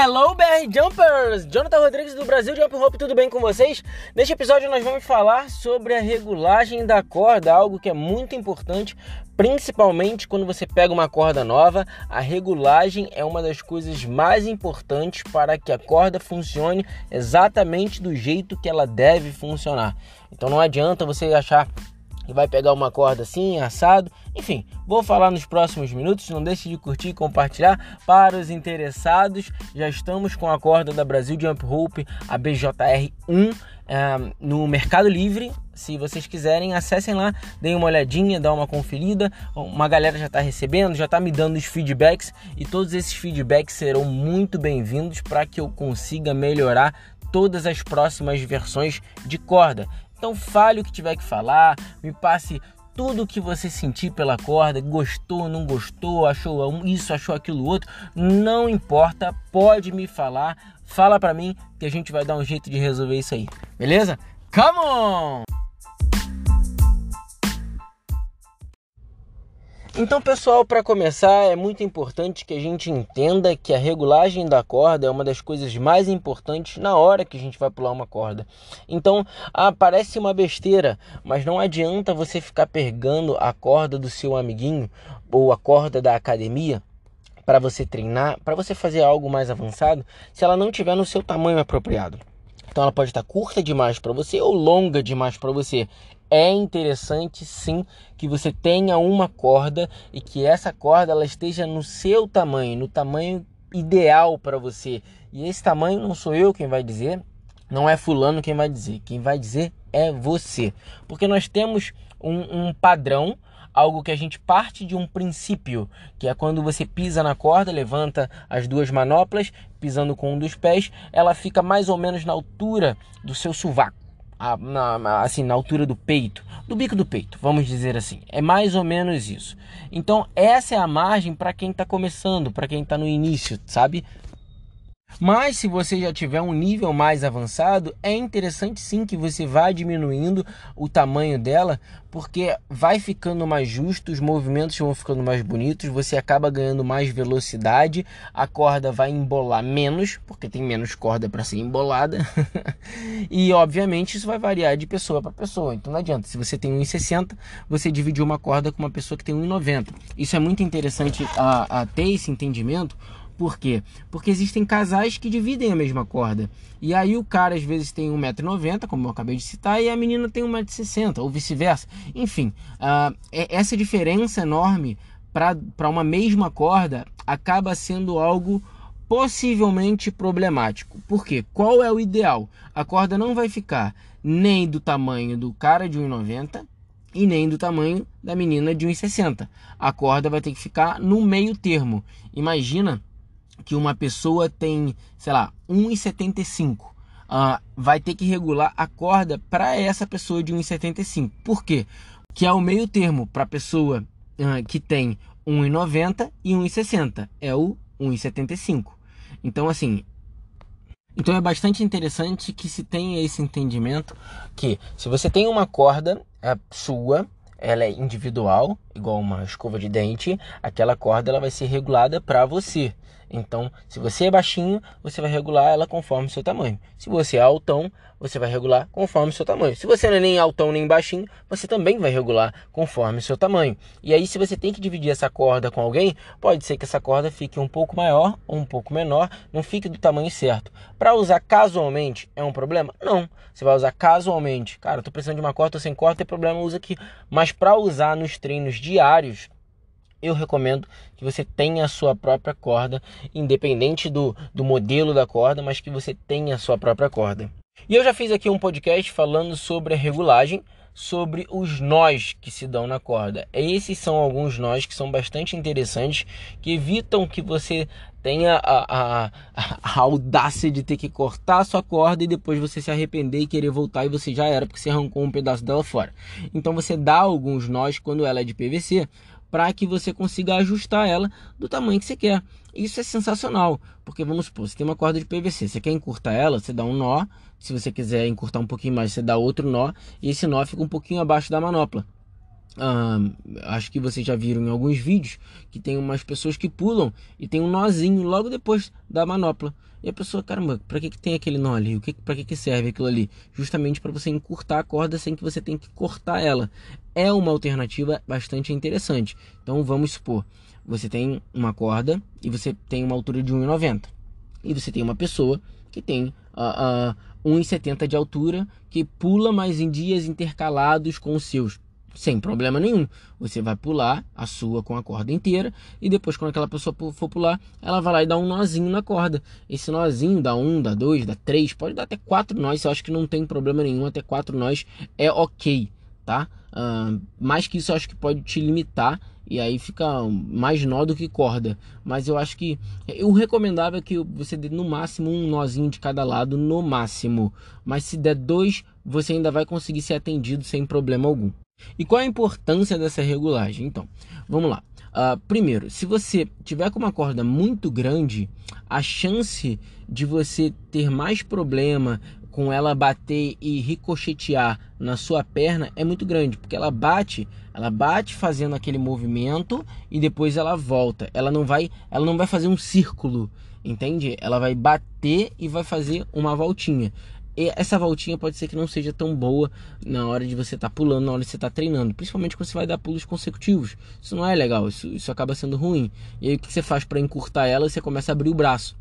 Hello BR Jumpers! Jonathan Rodrigues do Brasil Jump Rope, tudo bem com vocês? Neste episódio nós vamos falar sobre a regulagem da corda, algo que é muito importante, principalmente quando você pega uma corda nova. A regulagem é uma das coisas mais importantes para que a corda funcione exatamente do jeito que ela deve funcionar. Então não adianta você achar e vai pegar uma corda assim, assado. Enfim, vou falar nos próximos minutos. Não deixe de curtir e compartilhar. Para os interessados, já estamos com a corda da Brasil Jump Rope, a BJR1, é, no Mercado Livre. Se vocês quiserem, acessem lá, deem uma olhadinha, dá uma conferida. Uma galera já está recebendo, já está me dando os feedbacks e todos esses feedbacks serão muito bem-vindos para que eu consiga melhorar todas as próximas versões de corda. Então fale o que tiver que falar, me passe tudo que você sentir pela corda, gostou, não gostou, achou isso, achou aquilo outro, não importa, pode me falar, fala para mim que a gente vai dar um jeito de resolver isso aí, beleza? Come on! Então, pessoal, para começar, é muito importante que a gente entenda que a regulagem da corda é uma das coisas mais importantes na hora que a gente vai pular uma corda. Então, ah, parece uma besteira, mas não adianta você ficar pegando a corda do seu amiguinho ou a corda da academia para você treinar, para você fazer algo mais avançado, se ela não tiver no seu tamanho apropriado. Então ela pode estar curta demais para você ou longa demais para você é interessante sim que você tenha uma corda e que essa corda ela esteja no seu tamanho, no tamanho ideal para você. E esse tamanho não sou eu quem vai dizer, não é fulano quem vai dizer, quem vai dizer é você. Porque nós temos um, um padrão, algo que a gente parte de um princípio, que é quando você pisa na corda, levanta as duas manoplas, pisando com um dos pés, ela fica mais ou menos na altura do seu sovaco a, na, assim, na altura do peito, do bico do peito, vamos dizer assim. É mais ou menos isso. Então, essa é a margem para quem está começando, para quem está no início, sabe? Mas se você já tiver um nível mais avançado, é interessante sim que você vá diminuindo o tamanho dela, porque vai ficando mais justo, os movimentos vão ficando mais bonitos, você acaba ganhando mais velocidade, a corda vai embolar menos, porque tem menos corda para ser embolada. e obviamente isso vai variar de pessoa para pessoa. Então não adianta, se você tem 1,60, você dividir uma corda com uma pessoa que tem 1,90. Isso é muito interessante a, a ter esse entendimento por quê? Porque existem casais que dividem a mesma corda. E aí o cara às vezes tem 1,90m, como eu acabei de citar, e a menina tem 1,60m, ou vice-versa. Enfim, uh, essa diferença enorme para uma mesma corda acaba sendo algo possivelmente problemático. Por quê? Qual é o ideal? A corda não vai ficar nem do tamanho do cara de 1,90 e nem do tamanho da menina de 1,60. A corda vai ter que ficar no meio termo. Imagina que uma pessoa tem, sei lá, 1,75, uh, ah, vai ter que regular a corda para essa pessoa de 1,75. Por quê? Que é o meio termo para a pessoa uh, que tem 1,90 e 1,60. É o 1,75. Então, assim, então é bastante interessante que se tenha esse entendimento que se você tem uma corda é sua, ela é individual, igual uma escova de dente, aquela corda ela vai ser regulada para você. Então, se você é baixinho, você vai regular ela conforme o seu tamanho. Se você é altão, você vai regular conforme o seu tamanho. Se você não é nem altão nem baixinho, você também vai regular conforme o seu tamanho. E aí, se você tem que dividir essa corda com alguém, pode ser que essa corda fique um pouco maior ou um pouco menor, não fique do tamanho certo. Para usar casualmente é um problema? Não. Você vai usar casualmente. Cara, tô precisando de uma corda, tô sem corda, tem problema, usa aqui. Mas para usar nos treinos diários, eu recomendo que você tenha a sua própria corda, independente do, do modelo da corda, mas que você tenha a sua própria corda. E eu já fiz aqui um podcast falando sobre a regulagem, sobre os nós que se dão na corda. Esses são alguns nós que são bastante interessantes, que evitam que você tenha a, a, a, audácia de ter que cortar a sua corda e depois você se arrepender e querer voltar e você já era porque você arrancou um pedaço dela fora. Então você dá alguns nós quando ela é de PVC para que você consiga ajustar ela do tamanho que você quer. Isso é sensacional, porque vamos supor, você tem uma corda de PVC, você quer encurtar ela, você dá um nó, se você quiser encurtar um pouquinho mais, você dá outro nó, e esse nó fica um pouquinho abaixo da manopla. Acho que vocês já viram em alguns vídeos que tem umas pessoas que pulam e tem um nozinho logo depois da manopla. E a pessoa, caramba, para que, que tem aquele nó ali? O que, para que, que serve aquilo ali? Justamente para você encurtar a corda sem que você tenha que cortar ela. É uma alternativa bastante interessante. Então vamos supor, você tem uma corda e você tem uma altura de 1,90. E você tem uma pessoa que tem uh, uh, 1,70 de altura que pula mais em dias intercalados com os seus sem problema nenhum. Você vai pular a sua com a corda inteira e depois quando aquela pessoa for pular, ela vai lá e dá um nozinho na corda. Esse nozinho dá um, dá dois, dá três, pode dar até quatro nós. Eu acho que não tem problema nenhum. Até quatro nós é ok, tá? Uh, mais que isso eu acho que pode te limitar e aí fica mais nó do que corda. Mas eu acho que o recomendável é que você dê no máximo um nozinho de cada lado, no máximo. Mas se der dois, você ainda vai conseguir ser atendido sem problema algum. E qual a importância dessa regulagem? Então, vamos lá. Uh, primeiro, se você tiver com uma corda muito grande, a chance de você ter mais problema com ela bater e ricochetear na sua perna é muito grande, porque ela bate, ela bate fazendo aquele movimento e depois ela volta. Ela não vai, ela não vai fazer um círculo, entende? Ela vai bater e vai fazer uma voltinha essa voltinha pode ser que não seja tão boa na hora de você estar tá pulando, na hora de você estar tá treinando, principalmente quando você vai dar pulos consecutivos. Isso não é legal, isso, isso acaba sendo ruim. E aí o que você faz para encurtar ela? Você começa a abrir o braço.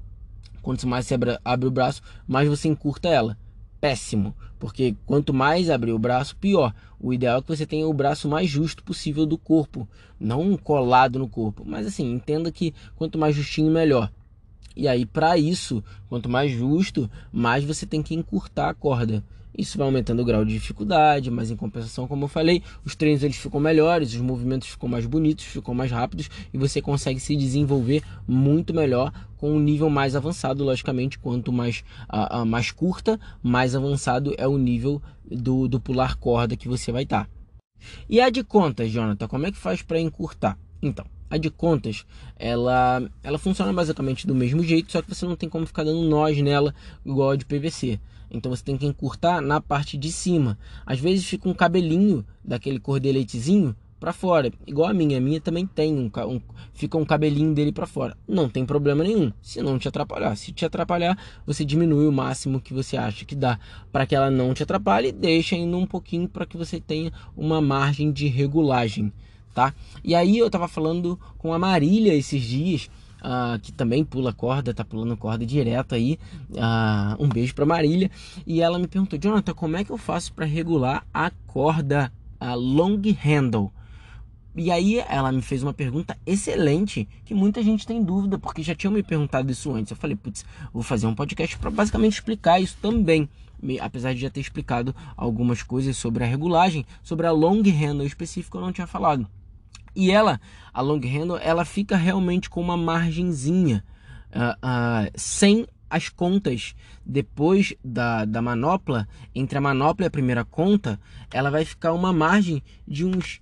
Quanto mais você abre, abre o braço, mais você encurta ela. Péssimo, porque quanto mais abrir o braço, pior. O ideal é que você tenha o braço mais justo possível do corpo, não colado no corpo. Mas assim, entenda que quanto mais justinho, melhor. E aí, para isso, quanto mais justo, mais você tem que encurtar a corda. Isso vai aumentando o grau de dificuldade, mas em compensação, como eu falei, os treinos eles ficam melhores, os movimentos ficam mais bonitos, ficam mais rápidos e você consegue se desenvolver muito melhor com um nível mais avançado, logicamente, quanto mais, a, a mais curta, mais avançado é o nível do, do pular corda que você vai estar. Tá. E a de contas, Jonathan, como é que faz para encurtar? Então, a de contas, ela, ela funciona basicamente do mesmo jeito, só que você não tem como ficar dando nós nela igual a de PVC. Então você tem que encurtar na parte de cima. Às vezes fica um cabelinho daquele cordeletezinho para fora, igual a minha. A minha também tem um, um fica um cabelinho dele para fora. Não tem problema nenhum, se não te atrapalhar. Se te atrapalhar, você diminui o máximo que você acha que dá para que ela não te atrapalhe deixa indo um pouquinho para que você tenha uma margem de regulagem tá? E aí eu tava falando com a Marília esses dias, uh, que também pula corda, tá pulando corda direto aí. Uh, um beijo pra Marília. E ela me perguntou, Jonathan, como é que eu faço para regular a corda a long handle? E aí ela me fez uma pergunta excelente, que muita gente tem dúvida, porque já tinham me perguntado isso antes. Eu falei, putz, vou fazer um podcast para basicamente explicar isso também. Apesar de já ter explicado algumas coisas sobre a regulagem, sobre a long handle específico eu não tinha falado. E ela, a long handle, ela fica realmente com uma margenzinha, uh, uh, sem as contas depois da, da manopla, entre a manopla e a primeira conta, ela vai ficar uma margem de uns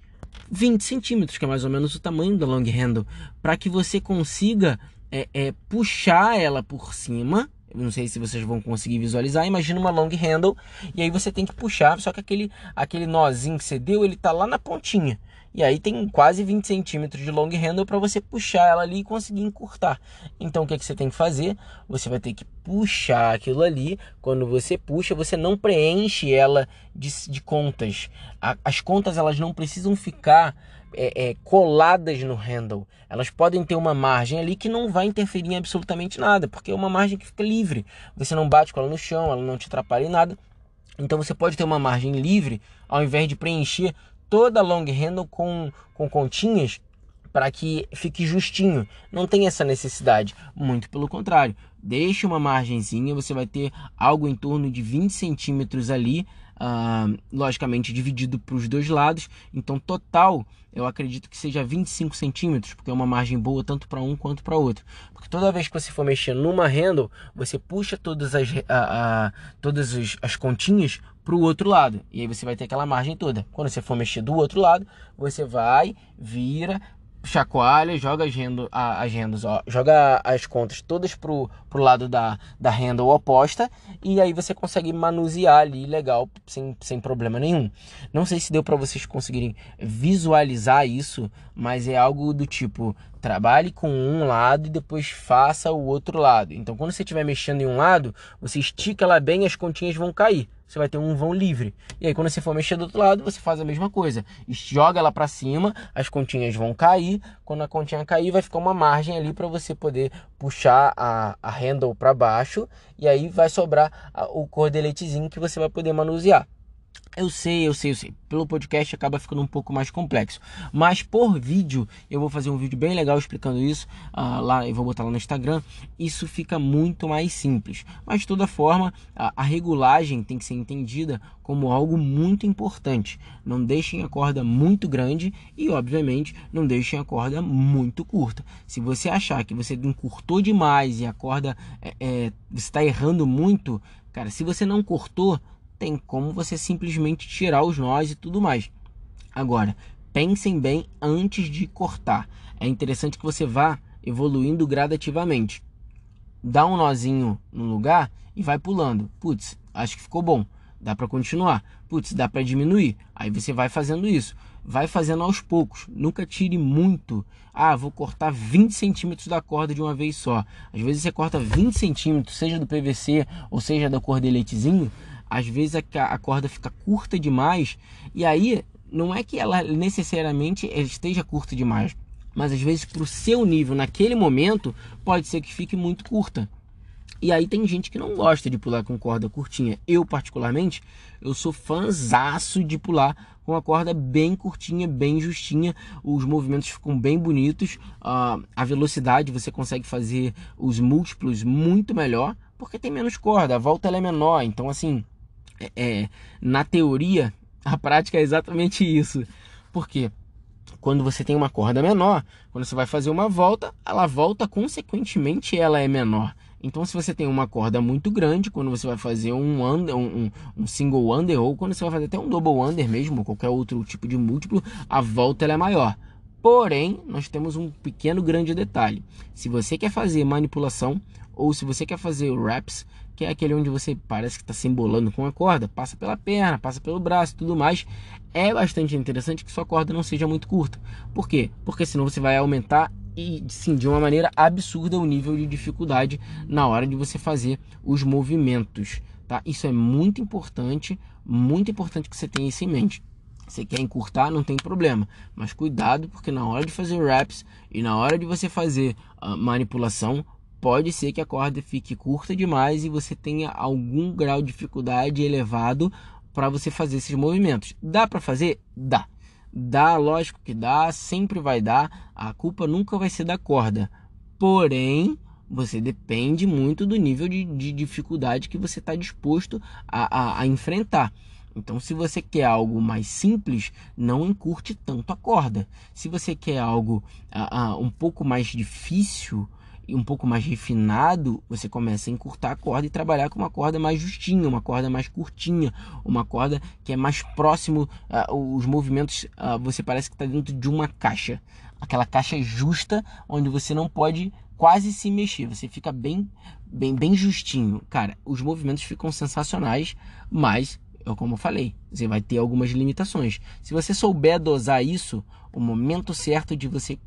20 centímetros, que é mais ou menos o tamanho da long handle, para que você consiga é, é, puxar ela por cima. Não sei se vocês vão conseguir visualizar. Imagina uma long handle e aí você tem que puxar, só que aquele, aquele nozinho que você deu, ele tá lá na pontinha. E aí tem quase 20 centímetros de long handle para você puxar ela ali e conseguir encurtar. Então o que, é que você tem que fazer? Você vai ter que puxar aquilo ali. Quando você puxa, você não preenche ela de, de contas. A, as contas elas não precisam ficar é, é, coladas no handle. Elas podem ter uma margem ali que não vai interferir em absolutamente nada, porque é uma margem que fica livre. Você não bate com ela no chão, ela não te atrapalha em nada. Então você pode ter uma margem livre ao invés de preencher toda long handle com, com continhas para que fique justinho. Não tem essa necessidade, muito pelo contrário. Deixe uma margenzinha, você vai ter algo em torno de 20 centímetros ali, uh, logicamente dividido para os dois lados. Então, total, eu acredito que seja 25 centímetros, porque é uma margem boa tanto para um quanto para outro. Porque toda vez que você for mexer numa handle, você puxa todas as, a, a, todas as, as continhas para o outro lado. E aí você vai ter aquela margem toda. Quando você for mexer do outro lado, você vai, vira, chacoalha, joga as, rendo, as rendas, ó, joga as contas todas pro, pro lado da, da renda oposta e aí você consegue manusear ali legal, sem, sem problema nenhum. Não sei se deu para vocês conseguirem visualizar isso, mas é algo do tipo, trabalhe com um lado e depois faça o outro lado. Então quando você estiver mexendo em um lado, você estica ela bem e as continhas vão cair você vai ter um vão livre. E aí quando você for mexer do outro lado, você faz a mesma coisa. Joga ela para cima, as continhas vão cair. Quando a continha cair, vai ficar uma margem ali para você poder puxar a, a handle para baixo e aí vai sobrar a, o cordeletezinho que você vai poder manusear. Eu sei, eu sei, eu sei. Pelo podcast acaba ficando um pouco mais complexo. Mas por vídeo, eu vou fazer um vídeo bem legal explicando isso. Uh, lá, eu vou botar lá no Instagram. Isso fica muito mais simples. Mas de toda forma, a, a regulagem tem que ser entendida como algo muito importante. Não deixem a corda muito grande e, obviamente, não deixem a corda muito curta. Se você achar que você encurtou demais e a corda é, é, está errando muito, cara, se você não cortou tem como você simplesmente tirar os nós e tudo mais. Agora, pensem bem antes de cortar. É interessante que você vá evoluindo gradativamente. Dá um nozinho no lugar e vai pulando. Putz, acho que ficou bom. Dá para continuar. Putz, dá para diminuir. Aí você vai fazendo isso. Vai fazendo aos poucos. Nunca tire muito. Ah, vou cortar 20 centímetros da corda de uma vez só. Às vezes você corta 20 centímetros, seja do PVC ou seja da cordeletezinho às vezes a, a corda fica curta demais e aí não é que ela necessariamente esteja curta demais, mas às vezes para o seu nível naquele momento pode ser que fique muito curta. E aí tem gente que não gosta de pular com corda curtinha. Eu particularmente, eu sou fãzaço de pular com a corda bem curtinha, bem justinha. Os movimentos ficam bem bonitos. Uh, a velocidade você consegue fazer os múltiplos muito melhor, porque tem menos corda. A volta é menor, então assim é, é, na teoria, a prática é exatamente isso. Porque quando você tem uma corda menor, quando você vai fazer uma volta, ela volta, consequentemente, ela é menor. Então, se você tem uma corda muito grande, quando você vai fazer um, under, um, um, single under, ou quando você vai fazer até um double under mesmo, qualquer outro tipo de múltiplo, a volta é maior. Porém, nós temos um pequeno grande detalhe. Se você quer fazer manipulação, ou se você quer fazer raps, que é aquele onde você parece que está se embolando com a corda, passa pela perna, passa pelo braço e tudo mais. É bastante interessante que sua corda não seja muito curta. Por quê? Porque senão você vai aumentar e sim, de uma maneira absurda o nível de dificuldade na hora de você fazer os movimentos, tá? Isso é muito importante, muito importante que você tenha isso em mente. Você quer encurtar, não tem problema, mas cuidado porque na hora de fazer raps e na hora de você fazer manipulação, pode ser que a corda fique curta demais e você tenha algum grau de dificuldade elevado para você fazer esses movimentos. Dá para fazer? Dá. Dá, lógico que dá, sempre vai dar. A culpa nunca vai ser da corda. Porém, você depende muito do nível de, de dificuldade que você está disposto a, a, a enfrentar. Então, se você quer algo mais simples, não encurte tanto a corda. Se você quer algo um pouco mais difícil, um pouco mais refinado, você começa a encurtar a corda e trabalhar com uma corda mais justinha, uma corda mais curtinha, uma corda que é mais próximo, uh, os movimentos, uh, você parece que está dentro de uma caixa, aquela caixa justa onde você não pode quase se mexer, você fica bem, bem, bem justinho, cara. Os movimentos ficam sensacionais, mas como eu falei, você vai ter algumas limitações. Se você souber dosar isso, o momento certo de você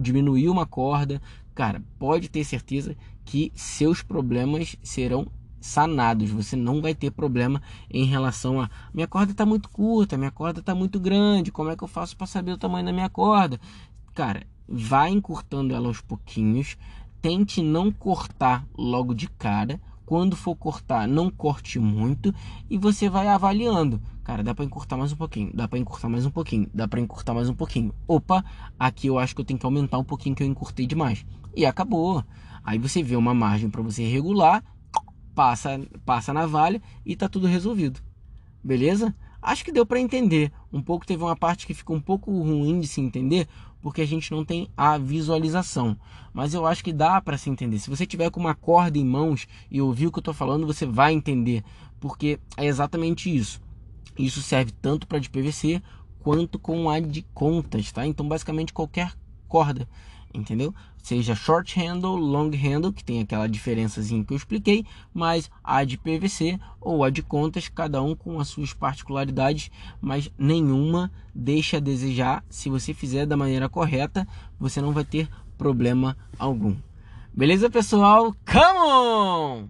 diminuir uma corda, cara, pode ter certeza que seus problemas serão sanados. Você não vai ter problema em relação a minha corda está muito curta, minha corda está muito grande. Como é que eu faço para saber o tamanho da minha corda? Cara, vai encurtando ela aos pouquinhos. Tente não cortar logo de cara. Quando for cortar, não corte muito e você vai avaliando. Cara, dá para encurtar mais um pouquinho, dá para encurtar mais um pouquinho, dá para encurtar mais um pouquinho. Opa, aqui eu acho que eu tenho que aumentar um pouquinho que eu encurtei demais. E acabou. Aí você vê uma margem para você regular, passa, passa na valha e tá tudo resolvido. Beleza? Acho que deu para entender. Um pouco teve uma parte que ficou um pouco ruim de se entender, porque a gente não tem a visualização. Mas eu acho que dá para se entender. Se você tiver com uma corda em mãos e ouvir o que eu estou falando, você vai entender, porque é exatamente isso. Isso serve tanto para de PVC quanto com a de contas, tá? Então, basicamente qualquer corda, entendeu? Seja short handle, long handle, que tem aquela diferençazinha que eu expliquei, mas a de PVC ou a de contas, cada um com as suas particularidades, mas nenhuma deixa a desejar. Se você fizer da maneira correta, você não vai ter problema algum. Beleza, pessoal? Come on!